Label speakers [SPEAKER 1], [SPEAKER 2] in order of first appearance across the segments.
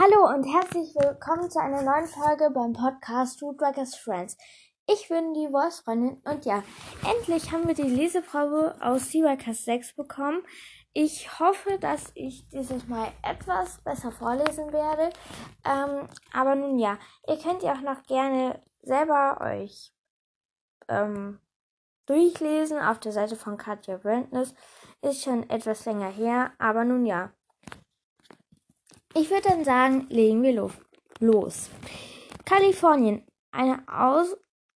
[SPEAKER 1] Hallo und herzlich willkommen zu einer neuen Folge beim Podcast Foodworkers Friends. Ich bin die Voice-Freundin und ja, endlich haben wir die Leseprobe aus Seaworkers 6 bekommen. Ich hoffe, dass ich dieses Mal etwas besser vorlesen werde. Ähm, aber nun ja, ihr könnt ja auch noch gerne selber euch ähm, durchlesen auf der Seite von Katja Brandness. Ist schon etwas länger her, aber nun ja. Ich würde dann sagen, legen wir los. Kalifornien. Ein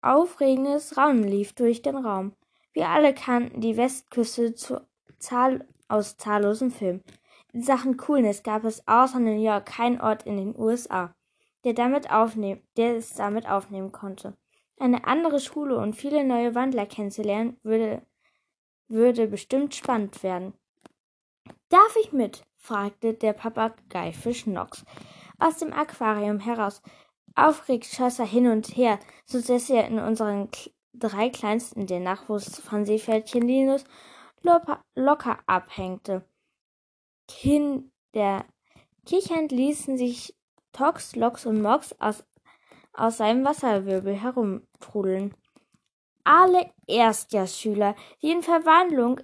[SPEAKER 1] aufregendes Raunen lief durch den Raum. Wir alle kannten die Westküste zu Zahl aus zahllosen Filmen. In Sachen Coolness gab es außer New York keinen Ort in den USA, der, damit aufnehmen, der es damit aufnehmen konnte. Eine andere Schule und viele neue Wandler kennenzulernen, würde, würde bestimmt spannend werden. Darf ich mit? Fragte der Papageifisch Nox aus dem Aquarium heraus. Aufgeregt schoss er hin und her, so dass er in unseren drei kleinsten den Nachwuchs von Seepferdchen Linus locker abhängte. Kinder kichernd ließen sich Tox, Lox und Mox aus, aus seinem Wasserwirbel herumtrudeln. Alle Erstjahrsschüler, die in Verwandlung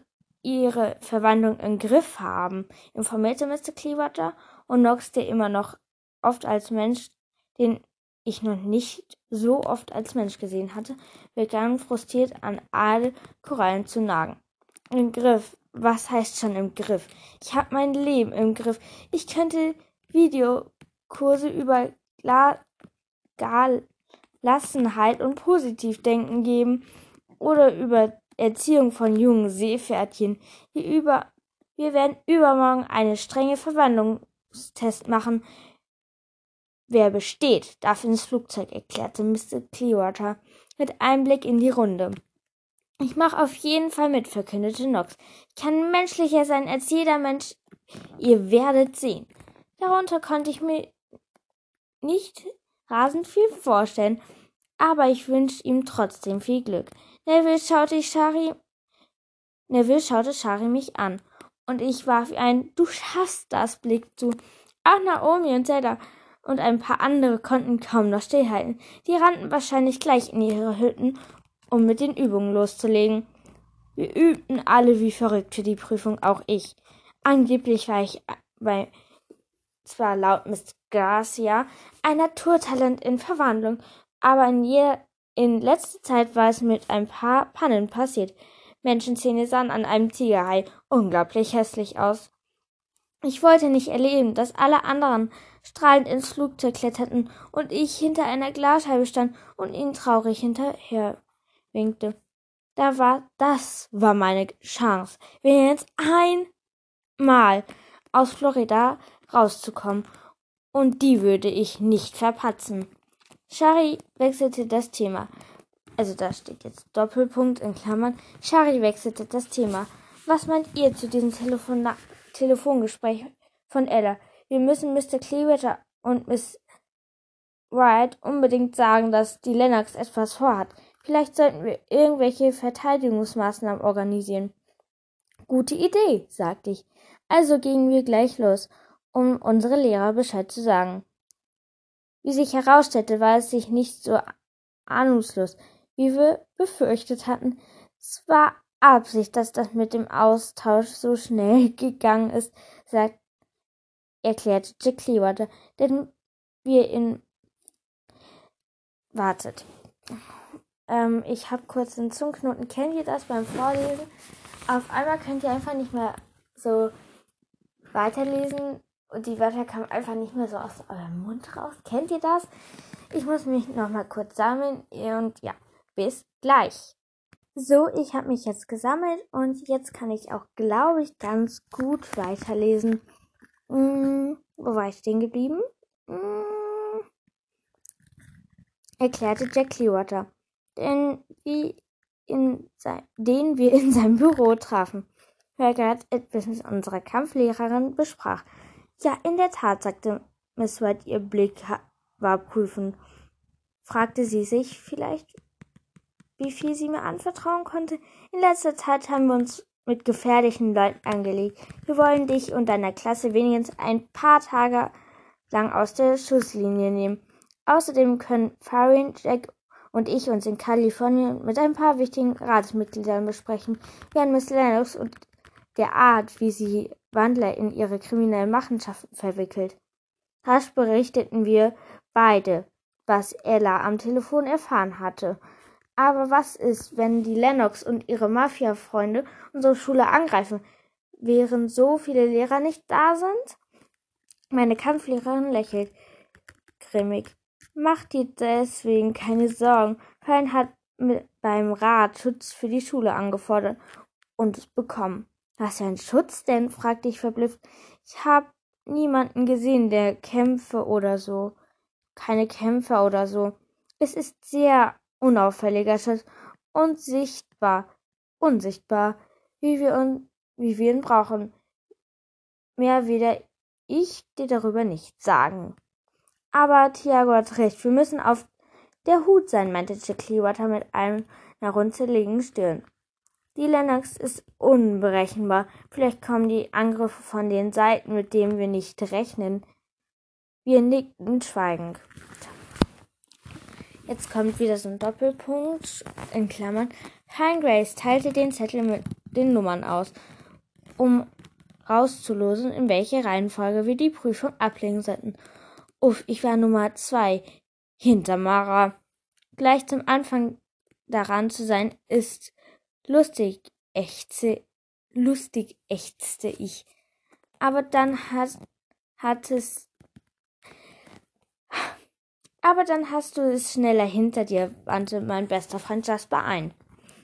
[SPEAKER 1] ihre Verwandlung im Griff haben, informierte Mr. Clearwater und Nox, der immer noch oft als Mensch, den ich noch nicht so oft als Mensch gesehen hatte, begann frustriert an alle Korallen zu nagen. Im Griff. Was heißt schon im Griff? Ich habe mein Leben im Griff. Ich könnte Videokurse über Gelassenheit und Positivdenken geben oder über Erziehung von jungen Seepferdchen. Wir, über, wir werden übermorgen eine strenge Verwandlungstest machen. Wer besteht, darf ins Flugzeug, erklärte Mr. Clearwater mit einem Blick in die Runde. Ich mache auf jeden Fall mit, verkündete Nox. Ich kann menschlicher sein als jeder Mensch. Ihr werdet sehen. Darunter konnte ich mir nicht rasend viel vorstellen, aber ich wünsche ihm trotzdem viel Glück. Neville schaute Shari, Neville schaute Shari mich an und ich warf ihr einen Du schaffst das Blick zu. Auch Naomi und Zelda und ein paar andere konnten kaum noch stillhalten. Die rannten wahrscheinlich gleich in ihre Hütten, um mit den Übungen loszulegen. Wir übten alle wie verrückt für die Prüfung, auch ich. Angeblich war ich bei, zwar laut Miss Garcia, ein Naturtalent in Verwandlung, aber in, je, in letzter Zeit war es mit ein paar Pannen passiert. Menschenzähne sahen an einem Tigerhai unglaublich hässlich aus. Ich wollte nicht erleben, dass alle anderen strahlend ins Flugzeug kletterten und ich hinter einer Glasscheibe stand und ihnen traurig hinterher winkte. Da war, das war meine Chance, wenigstens einmal aus Florida rauszukommen. Und die würde ich nicht verpatzen. Shari wechselte das Thema. Also da steht jetzt Doppelpunkt in Klammern. Shari wechselte das Thema. Was meint ihr zu diesem Telefon Telefongespräch von Ella? Wir müssen Mr. Clearwater und Miss Wright unbedingt sagen, dass die Lennox etwas vorhat. Vielleicht sollten wir irgendwelche Verteidigungsmaßnahmen organisieren. Gute Idee, sagte ich. Also gingen wir gleich los, um unsere Lehrer Bescheid zu sagen. Wie sich herausstellte, war es sich nicht so ahnungslos, wie wir befürchtet hatten. Es war Absicht, dass das mit dem Austausch so schnell gegangen ist, sagt, erklärte Jack Clearwater, denn wir in wartet. Ähm, ich habe kurz einen Zungenknoten. Kennt ihr das beim Vorlesen? Auf einmal könnt ihr einfach nicht mehr so weiterlesen und die Wörter kamen einfach nicht mehr so aus eurem Mund raus. Kennt ihr das? Ich muss mich nochmal kurz sammeln und ja, bis gleich. So, ich habe mich jetzt gesammelt und jetzt kann ich auch, glaube ich, ganz gut weiterlesen. Hm, wo war ich stehen geblieben? Hm, erklärte Jack Clearwater, den, wie in sein, den wir in seinem Büro trafen. Hergert etwas mit unserer Kampflehrerin besprach. Ja, in der Tat, sagte Miss White, ihr Blick war prüfend. Fragte sie sich vielleicht, wie viel sie mir anvertrauen konnte. In letzter Zeit haben wir uns mit gefährlichen Leuten angelegt. Wir wollen dich und deiner Klasse wenigstens ein paar Tage lang aus der Schusslinie nehmen. Außerdem können Farin, Jack und ich uns in Kalifornien mit ein paar wichtigen Ratsmitgliedern besprechen, während Miss Lennox und der Art, wie sie Wandler in ihre kriminellen Machenschaften verwickelt. Rasch berichteten wir beide, was Ella am Telefon erfahren hatte. Aber was ist, wenn die Lennox und ihre Mafia-Freunde unsere Schule angreifen, während so viele Lehrer nicht da sind? Meine Kampflehrerin lächelt grimmig. Mach dir deswegen keine Sorgen. Fein hat beim Rat Schutz für die Schule angefordert und es bekommen. Was für ein Schutz denn? fragte ich verblüfft. Ich habe niemanden gesehen, der Kämpfe oder so. Keine Kämpfer oder so. Es ist sehr unauffälliger Schutz und sichtbar, unsichtbar, wie wir, un wie wir ihn brauchen. Mehr weder ich dir darüber nichts sagen. Aber Tiago hat recht, wir müssen auf der Hut sein, meinte Jack Clearwater mit einer runzeligen Stirn. Die Lennox ist unberechenbar. Vielleicht kommen die Angriffe von den Seiten, mit denen wir nicht rechnen. Wir nickten schweigend. Jetzt kommt wieder so ein Doppelpunkt in Klammern. Fine Grace teilte den Zettel mit den Nummern aus, um rauszulosen, in welche Reihenfolge wir die Prüfung ablegen sollten. Uff, ich war Nummer zwei hinter Mara. Gleich zum Anfang daran zu sein, ist lustig, ächzte, lustig ächzte ich. Aber dann hat, hat es, aber dann hast du es schneller hinter dir, wandte mein bester Freund Jasper ein.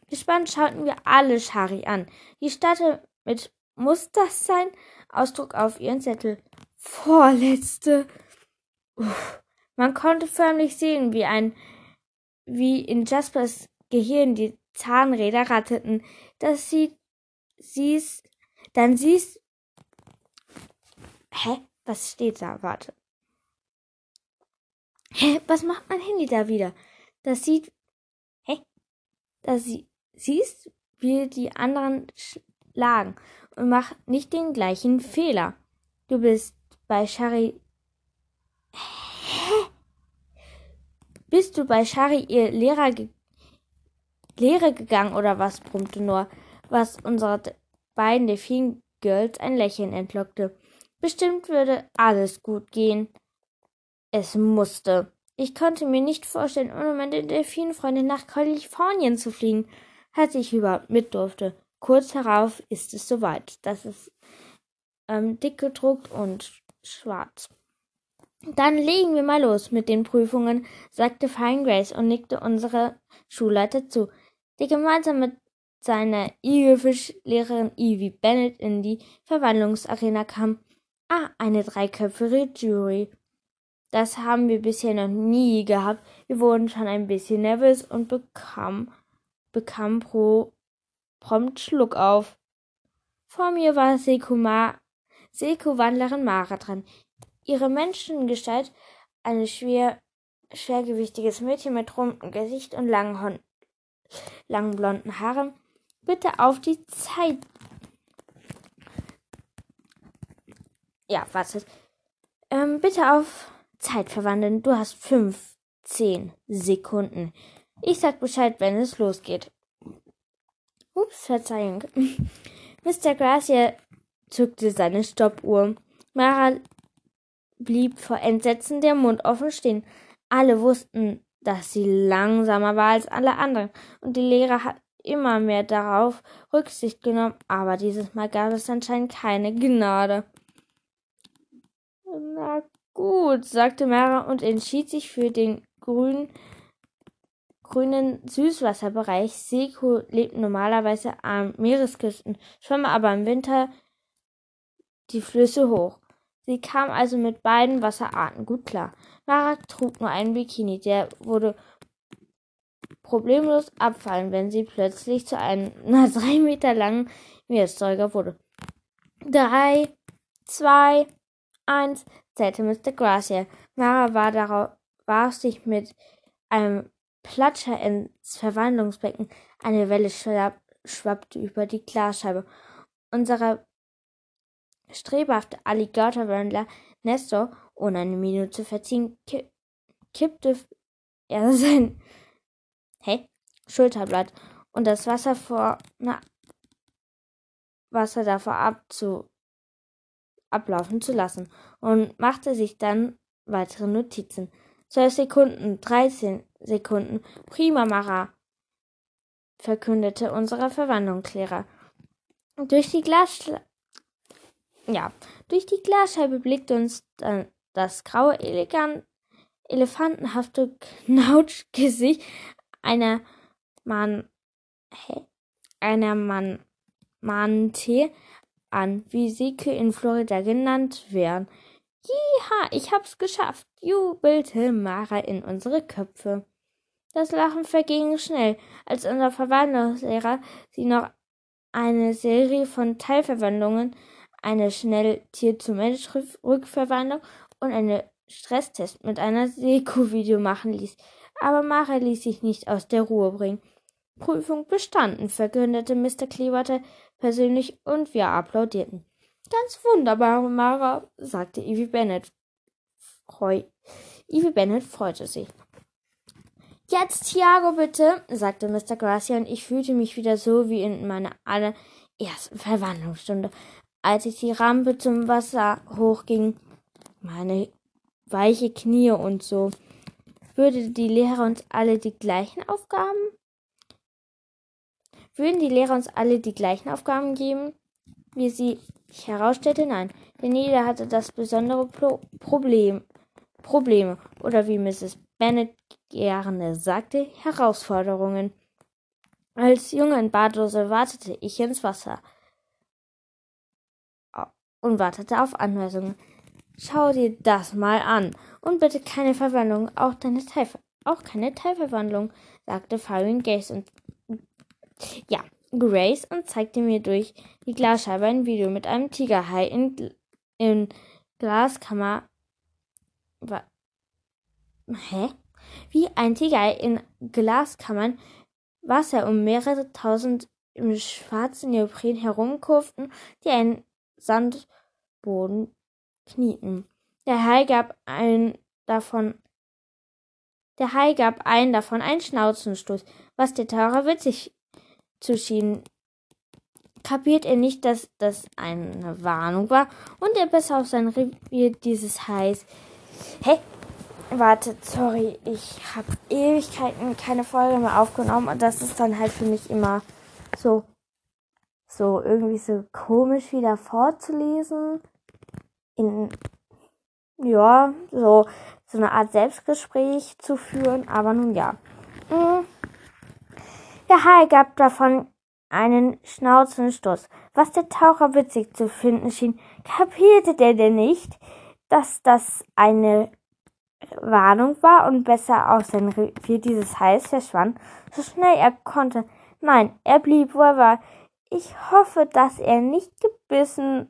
[SPEAKER 1] Gespannt schauten wir alle Shari an. Die starrte mit muss das sein? Ausdruck auf ihren Zettel. Vorletzte. Uff. Man konnte förmlich sehen, wie ein, wie in Jaspers Gehirn die Zahnräder ratteten. Das sieht, siehst, dann siehst, hä? Was steht da? Warte. Hä? Was macht mein Handy da wieder? Das sieht, hä? Das sie, siehst, wie die anderen schlagen und mach nicht den gleichen Fehler. Du bist bei Shari. Hä? Bist du bei Shari ihr Lehrer ge Lehre gegangen oder was? brummte Noah, was unserer beiden Delfin Girls ein Lächeln entlockte. Bestimmt würde alles gut gehen. Es musste. Ich konnte mir nicht vorstellen, ohne meine Delfinfreundin nach Kalifornien zu fliegen, als ich überhaupt mit durfte. Kurz darauf ist es soweit. Das ist ähm, dick gedruckt und schwarz. Dann legen wir mal los mit den Prüfungen, sagte Fine Grace und nickte unsere Schulleiter zu, der gemeinsam mit seiner Igelfischlehrerin Evie Bennett in die Verwandlungsarena kam. Ah, eine dreiköpfige Jury. Das haben wir bisher noch nie gehabt. Wir wurden schon ein bisschen nervös und bekamen, bekamen pro prompt Schluck auf. Vor mir war Seko-Wandlerin Mara dran. Ihre Menschengestalt, ein schwer, schwergewichtiges Mädchen mit rundem Gesicht und langen, langen blonden Haaren. Bitte auf die Zeit. Ja, wartet. Ähm, bitte auf Zeit verwandeln. Du hast fünf, zehn Sekunden. Ich sag Bescheid, wenn es losgeht. Ups, Verzeihung. Mr. Gracia zückte seine Stoppuhr. Mara blieb vor Entsetzen der Mund offen stehen. Alle wussten, dass sie langsamer war als alle anderen, und die Lehrer hat immer mehr darauf Rücksicht genommen, aber dieses Mal gab es anscheinend keine Gnade. Na gut, sagte Mara und entschied sich für den grünen grünen Süßwasserbereich. Seko lebt normalerweise an Meeresküsten, schwamm aber im Winter die Flüsse hoch. Sie kam also mit beiden Wasserarten gut klar. Mara trug nur einen Bikini, der würde problemlos abfallen, wenn sie plötzlich zu einem na, drei Meter langen Meeressäuger wurde. Drei, zwei, eins, zählte Mr. Gracia. Mara war darauf, warf sich mit einem Platscher ins Verwandlungsbecken. Eine Welle schwappte über die Glasscheibe. Unser strebhafter Alligatorwandler Nestor Ohne eine Minute zu verziehen, kippte er sein hey, Schulterblatt und das Wasser vor na, Wasser davor abzu, ablaufen zu lassen und machte sich dann weitere Notizen. Zwölf Sekunden, dreizehn Sekunden, prima Mara, verkündete unsere Verwandlungslehrer. Durch die Glasscheibe ja, durch die Glasscheibe blickte uns dann das graue, elegant, elefantenhafte Knautschgesicht einer Mann, hä? einer Mann, Mante an, wie sie in Florida genannt werden. Jiha, ich hab's geschafft, jubelte Mara in unsere Köpfe. Das Lachen verging schnell, als unser Verwandlungslehrer sie noch eine Serie von Teilverwandlungen, eine Schnell-Tier-zu-Mensch-Rückverwandlung und einen Stresstest mit einer Seko-Video machen ließ. Aber Mara ließ sich nicht aus der Ruhe bringen. Prüfung bestanden, verkündete Mr. Clearwater persönlich und wir applaudierten. Ganz wunderbar, Mara, sagte Evie Bennett. Freu Evie Bennett freute sich. Jetzt, Thiago, bitte, sagte Mr. Gracia, und ich fühlte mich wieder so wie in meiner allerersten Verwandlungsstunde, als ich die Rampe zum Wasser hochging. Meine weiche Knie und so. Würde die Lehrer uns alle die gleichen Aufgaben? Würden die Lehrer uns alle die gleichen Aufgaben geben, wie sie sich herausstellte? Nein, denn jeder hatte das besondere Pro Problem, Probleme oder wie Mrs. Bennet gerne sagte, Herausforderungen. Als Junge in Badose wartete ich ins Wasser und wartete auf Anweisungen. Schau dir das mal an. Und bitte keine Verwandlung, auch, deine Teil auch keine Teilverwandlung, sagte Fabian Grace und ja, Grace und zeigte mir durch die Glasscheibe ein Video mit einem Tigerhai in, in Glaskammer. Wa Hä? Wie ein Tigerhai in Glaskammern Wasser um mehrere tausend im schwarzen Neopren herumkurften, die einen Sandboden knieten. Der Hai gab einen davon der Hai gab einen davon einen Schnauzenstoß, was der Taucher witzig zu schien. Kapiert er nicht, dass das eine Warnung war und er besser auf sein Revier dieses Hais. Hey, wartet, sorry, ich habe Ewigkeiten keine Folge mehr aufgenommen und das ist dann halt für mich immer so so irgendwie so komisch wieder vorzulesen. In, ja, so, so eine Art Selbstgespräch zu führen, aber nun ja. Mhm. Der Hai gab davon einen Schnauzenstoß. Was der Taucher witzig zu finden schien, kapierte der denn nicht, dass das eine Warnung war und besser aus sein Revier dieses Hais verschwand, so schnell er konnte. Nein, er blieb, wo er war. Ich hoffe, dass er nicht gebissen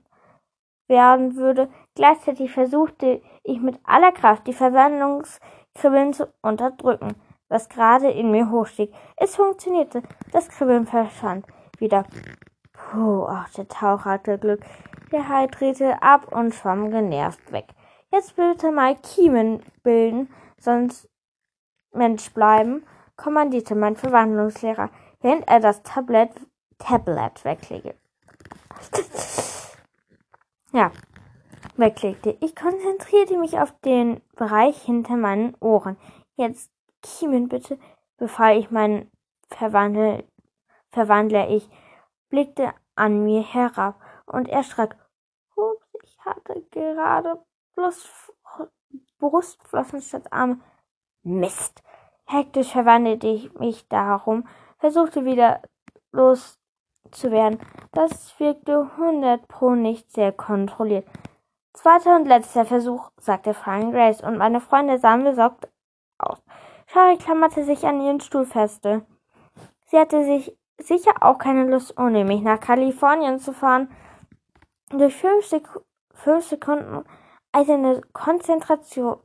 [SPEAKER 1] werden würde. Gleichzeitig versuchte ich mit aller Kraft die Verwandlungskribbeln zu unterdrücken, was gerade in mir hochstieg. Es funktionierte. Das Kribbeln verschwand wieder. Puh, auch der Taucher hatte Glück. Der Hai drehte ab und schwamm genervt weg. Jetzt bitte mal Kiemen bilden, sonst Mensch bleiben, kommandierte mein Verwandlungslehrer, während er das Tablett Tablet weglege. ja, weglegte. Ich konzentrierte mich auf den Bereich hinter meinen Ohren. Jetzt kiemen bitte, befahl ich meinen Verwandel, Verwandler. Ich blickte an mir herab und erschrak. Ups, ich hatte gerade bloß Brustflossen statt Arme. Mist! Hektisch verwandelte ich mich darum, versuchte wieder los zu werden. Das wirkte hundert pro nicht sehr kontrolliert. Zweiter und letzter Versuch, sagte Frank Grace, und meine Freunde sahen besorgt aus. Shari klammerte sich an ihren Stuhl feste. Sie hatte sich sicher auch keine Lust, ohne mich nach Kalifornien zu fahren. Durch fünf, Sek fünf Sekunden eiserne Konzentration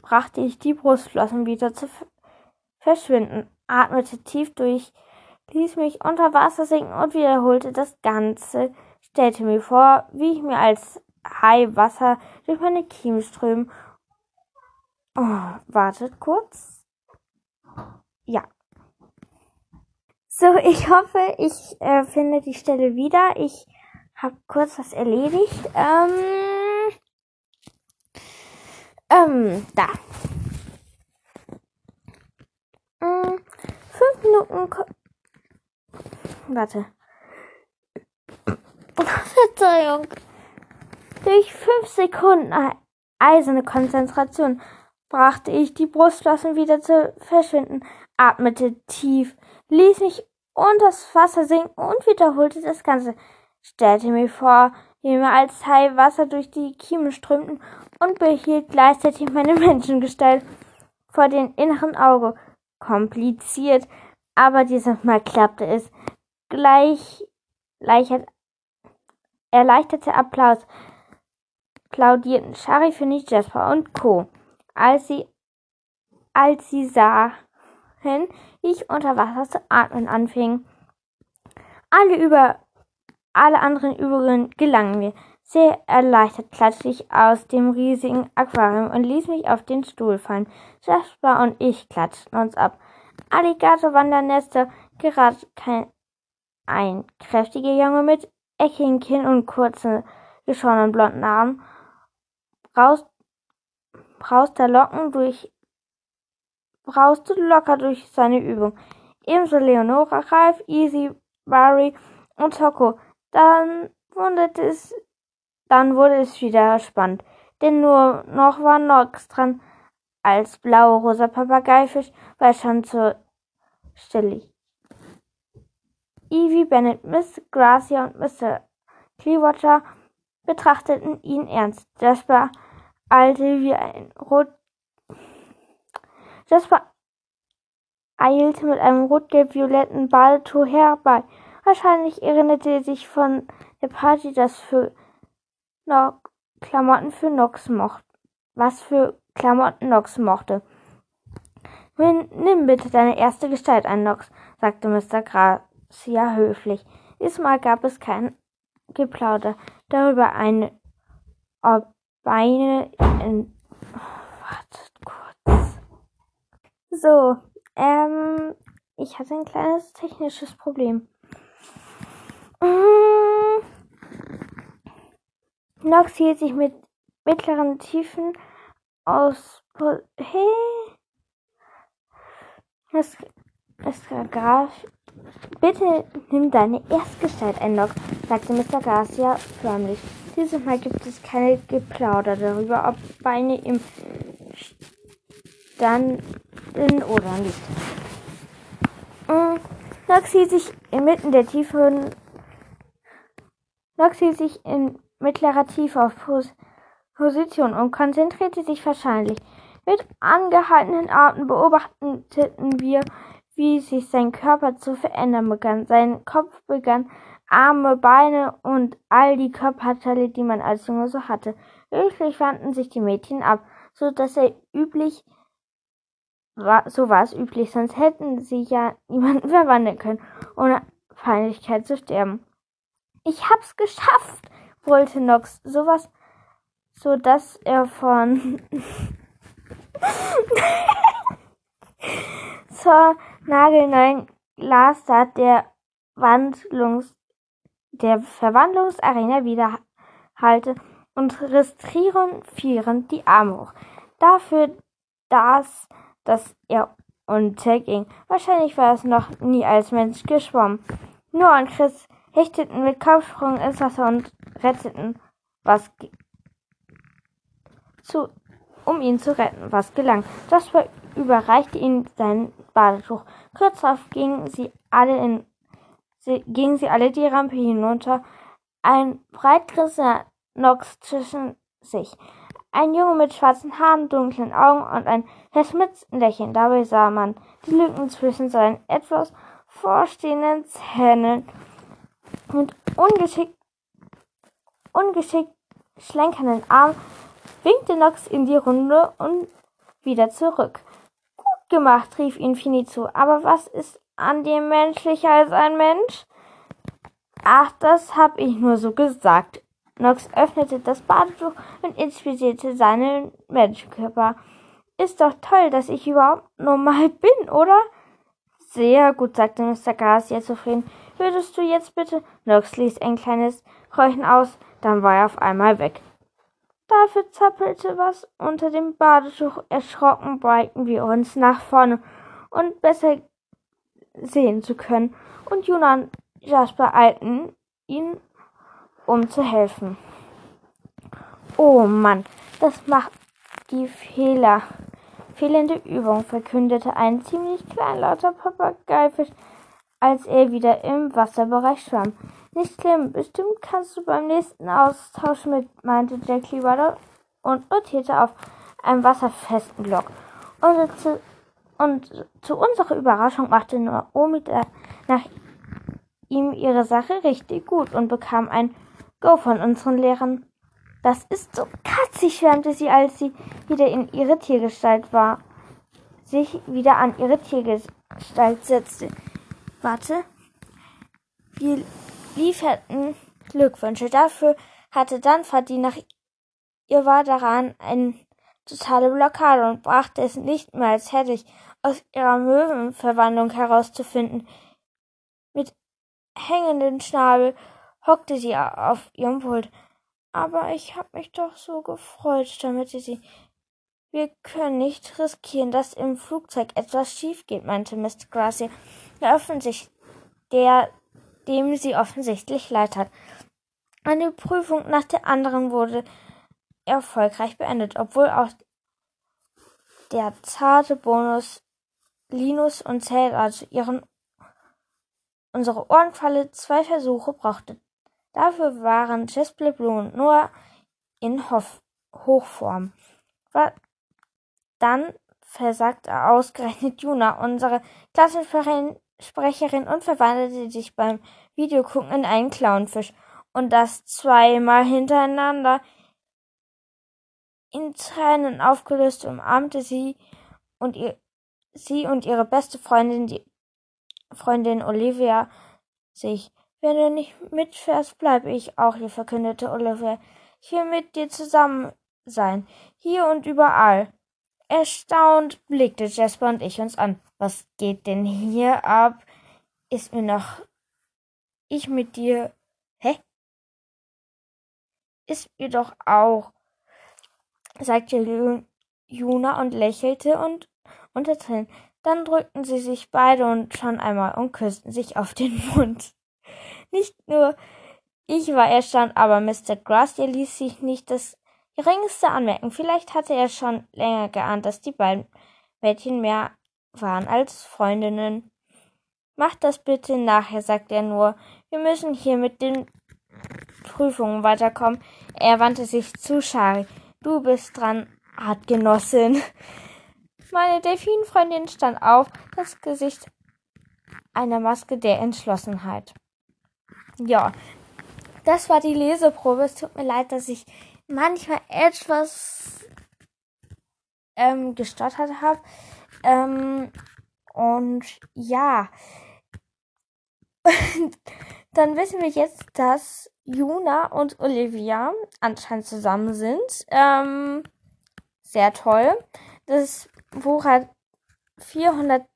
[SPEAKER 1] brachte ich die Brustflossen wieder zu verschwinden, atmete tief durch ließ mich unter Wasser sinken und wiederholte das Ganze, stellte mir vor, wie ich mir als Hai Wasser durch meine Kiemen strömen. Oh, wartet kurz. Ja. So, ich hoffe, ich äh, finde die Stelle wieder. Ich habe kurz was erledigt. Ähm, ähm, da. Hm, fünf Minuten. Warte. Verzeihung. Durch fünf Sekunden eiserne Konzentration brachte ich die Brustflossen wieder zu verschwinden, atmete tief, ließ mich unters Wasser sinken und wiederholte das Ganze. Stellte mir vor, wie mir als Hai Wasser durch die Kiemen strömten und behielt gleichzeitig meine Menschengestalt vor dem inneren Auge. Kompliziert, aber dieses Mal klappte es. Erleichterte Applaus plaudierten Shari, Finny, Jasper und Co als sie, als sie sahen, wie ich unter Wasser zu atmen anfing. Alle über, alle anderen Übungen gelangen mir. Sehr erleichtert klatschte ich aus dem riesigen Aquarium und ließ mich auf den Stuhl fallen. Jasper und ich klatschten uns ab. Alligator-Wandernester, gerade kein, ein kräftiger Junge mit eckigen Kinn und kurzen, geschorenen blonden Armen, braust brauste Locken durch brauste locker durch seine Übung. Ebenso Leonora, Ralf, Easy, Barry und Toko. Dann wurde es, dann wurde es wieder spannend, denn nur noch war Nox dran. Als blau-rosa Papageifisch war schon zur Stelle. Evie, Bennett, Miss Gracia und Mr. Clearwater betrachteten ihn ernst. Jasper eilte wie ein Rot Jasper eilte mit einem rot-gelb-violetten Badetuch herbei. Wahrscheinlich erinnerte er sich von der Party, das für no Klamotten für Nox mochte. Was für Klamotten Nox mochte. Nimm bitte deine erste Gestalt ein, Nox, sagte Mr. Gracia höflich. Diesmal gab es kein Geplauder darüber, eine, ob Beine in. Wartet kurz. So, ähm, ich hatte ein kleines technisches Problem. Mm. Nox hielt sich mit mittleren Tiefen aus. Hey. Das, das Graf. Bitte nimm deine Erstgestalt ein, Nox, sagte Mr. Garcia förmlich. Dieses Mal gibt es keine Geplauder darüber, ob Beine im Standen oder nicht. Nox hielt sich inmitten der tiefen Nox hielt sich in mittlerer Tiefe auf Pos Position und konzentrierte sich wahrscheinlich. Mit angehaltenen Arten beobachteten wir, wie sich sein Körper zu verändern begann. Sein Kopf begann Arme, Beine und all die Körperteile, die man als Junge so hatte. Wirklich wandten sich die Mädchen ab, so dass er üblich war, so war es üblich, sonst hätten sie ja niemanden verwandeln können, ohne Feindlichkeit zu sterben. Ich hab's geschafft, wollte Nox, sowas, so dass er von zur nagelneuen Glastat der der Verwandlungsarena widerhallte und riss triumphierend die Arme hoch. Dafür, dass, dass er unterging. Wahrscheinlich war es noch nie als Mensch geschwommen. Noah und Chris hechteten mit Kopfsprung ins Wasser und retteten, was zu, um ihn zu retten, was gelang. Jasper überreichte ihm sein Badetuch. Kurz darauf gingen sie alle in gingen sie alle die Rampe hinunter, ein breitgeristener Nox zwischen sich. Ein Junge mit schwarzen Haaren, dunklen Augen und ein verschmitzten Lächeln. Dabei sah man die Lücken zwischen seinen etwas vorstehenden Zähnen und ungeschickt, ungeschickt schlenkernden Arm winkte Nox in die Runde und wieder zurück. Gemacht, rief ihn Fini zu. Aber was ist an dir menschlicher als ein Mensch? Ach, das hab ich nur so gesagt, Nox öffnete das Badetuch und inspizierte seinen Menschenkörper. Ist doch toll, dass ich überhaupt normal bin, oder? Sehr gut, sagte Mr. Garcia zufrieden. Würdest du jetzt bitte? Nox ließ ein kleines Keuchen aus, dann war er auf einmal weg. Dafür zappelte was unter dem Badetuch. Erschrocken beugten wir uns nach vorne, um besser sehen zu können. Und Juna und Jasper eilten ihn, um zu helfen. Oh Mann, das macht die Fehler. Fehlende Übung, verkündete ein ziemlich kleinlauter Papageifisch, als er wieder im Wasserbereich schwamm. Nicht schlimm, bestimmt kannst du beim nächsten Austausch mit, meinte Jack Leader und notierte auf einem wasserfesten Block. Und zu, und zu unserer Überraschung machte Naomi nach ihm ihre Sache richtig gut und bekam ein Go von unseren Lehrern. Das ist so katzig, schwärmte sie, als sie wieder in ihre Tiergestalt war, sich wieder an ihre Tiergestalt setzte. Warte. Wir lieferten Glückwünsche. Dafür hatte Danford, die nach ihr war daran eine totale Blockade und brachte es nicht mehr als hätte aus ihrer Möwenverwandlung herauszufinden. Mit hängenden Schnabel hockte sie auf ihrem Pult. Aber ich hab mich doch so gefreut, stammelte sie. Wir können nicht riskieren, dass im Flugzeug etwas schief geht, meinte Mr. Gracie, der, offensichtlich, der dem sie offensichtlich leid hat. Eine Prüfung nach der anderen wurde erfolgreich beendet, obwohl auch der zarte Bonus Linus und Zelda zu ihren unsere Ohrenfalle zwei Versuche brauchte. Dafür waren Jasper Blue und Noah in Hof Hochform. Dann versagte ausgerechnet Juna, unsere Klassensprecherin, und verwandelte sich beim Videogucken in einen Clownfisch. Und das zweimal hintereinander. In Tränen aufgelöst umarmte sie und ihr, sie und ihre beste Freundin, die Freundin Olivia, sich. Wenn du nicht mitfährst, bleibe ich auch hier, verkündete Olivia. Will mit dir zusammen sein. Hier und überall. Erstaunt blickte Jasper und ich uns an. Was geht denn hier ab? Ist mir noch ich mit dir. Hä? Ist mir doch auch, sagte Juna und lächelte und unter Tränen. Dann drückten sie sich beide und schon einmal und küssten sich auf den Mund. Nicht nur ich war erstaunt, aber Mr. Grass, ließ sich nicht das geringste anmerken. Vielleicht hatte er schon länger geahnt, dass die beiden Mädchen mehr waren als Freundinnen. Macht das bitte nachher, sagte er nur. Wir müssen hier mit den Prüfungen weiterkommen. Er wandte sich zu Shari. Du bist dran, Artgenossin. Meine Delfinfreundin stand auf, das Gesicht einer Maske der Entschlossenheit. Ja, das war die Leseprobe. Es tut mir leid, dass ich manchmal etwas ähm, gestottert habe. Ähm, und ja, dann wissen wir jetzt, dass Juna und Olivia anscheinend zusammen sind. Ähm, sehr toll. Das Buch hat 430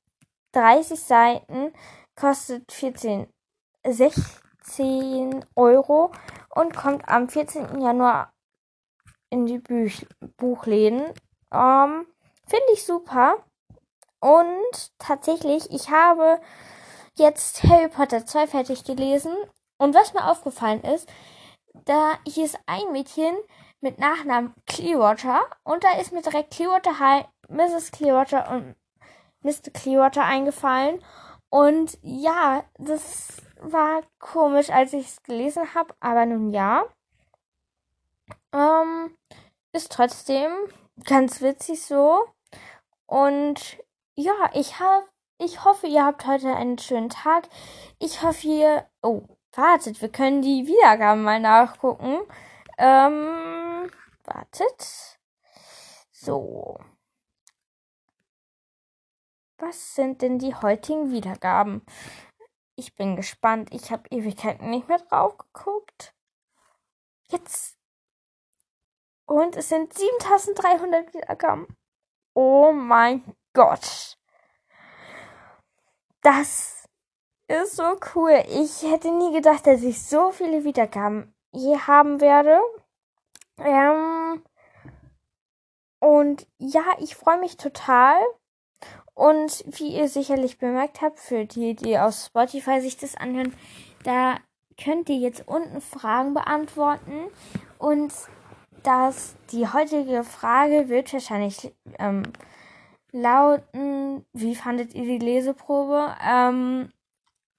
[SPEAKER 1] Seiten, kostet 14, 16 Euro und kommt am 14. Januar in die Büch Buchläden. Ähm, Finde ich super. Und tatsächlich, ich habe jetzt Harry Potter 2 fertig gelesen. Und was mir aufgefallen ist, da hier ist ein Mädchen mit Nachnamen Clearwater und da ist mir direkt Clearwater High, Mrs. Clearwater und Mr. Clearwater eingefallen. Und ja, das war komisch, als ich es gelesen habe, aber nun ja. Ähm, ist trotzdem ganz witzig so. Und ja, ich habe, ich hoffe, ihr habt heute einen schönen Tag. Ich hoffe, ihr, oh, wartet, wir können die Wiedergaben mal nachgucken. Ähm, wartet. So. Was sind denn die heutigen Wiedergaben? Ich bin gespannt. Ich habe Ewigkeiten nicht mehr drauf geguckt. Jetzt. Und es sind 7300 Wiedergaben. Oh mein Gott. Das ist so cool. Ich hätte nie gedacht, dass ich so viele Wiedergaben je haben werde. Ähm, und ja, ich freue mich total. Und wie ihr sicherlich bemerkt habt, für die, die aus Spotify sich das anhören, da könnt ihr jetzt unten Fragen beantworten. Und das, die heutige Frage wird wahrscheinlich ähm, lauten, wie fandet ihr die Leseprobe? Ähm,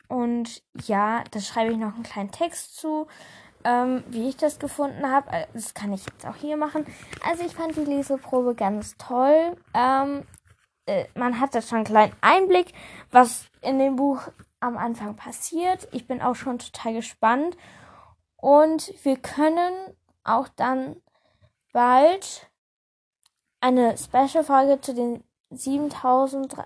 [SPEAKER 1] und ja, da schreibe ich noch einen kleinen Text zu, ähm, wie ich das gefunden habe. Äh, das kann ich jetzt auch hier machen. Also ich fand die Leseprobe ganz toll. Ähm, äh, man hat da schon einen kleinen Einblick, was in dem Buch am Anfang passiert. Ich bin auch schon total gespannt. Und wir können auch dann bald eine Special-Folge zu den 7003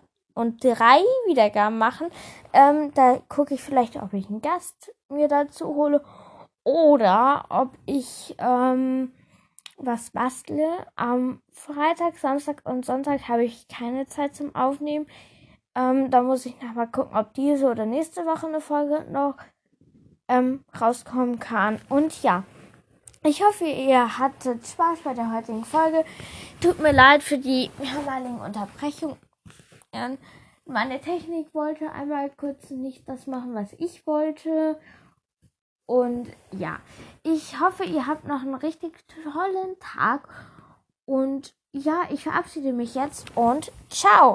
[SPEAKER 1] Wiedergaben machen. Ähm, da gucke ich vielleicht, ob ich einen Gast mir dazu hole oder ob ich ähm, was bastle. Am Freitag, Samstag und Sonntag habe ich keine Zeit zum Aufnehmen. Ähm, da muss ich nochmal gucken, ob diese oder nächste Woche eine Folge noch ähm, rauskommen kann. Und ja, ich hoffe, ihr hattet Spaß bei der heutigen Folge. Tut mir leid für die mehrmaligen Unterbrechungen. Meine Technik wollte einmal kurz nicht das machen, was ich wollte. Und ja, ich hoffe, ihr habt noch einen richtig tollen Tag. Und ja, ich verabschiede mich jetzt und ciao.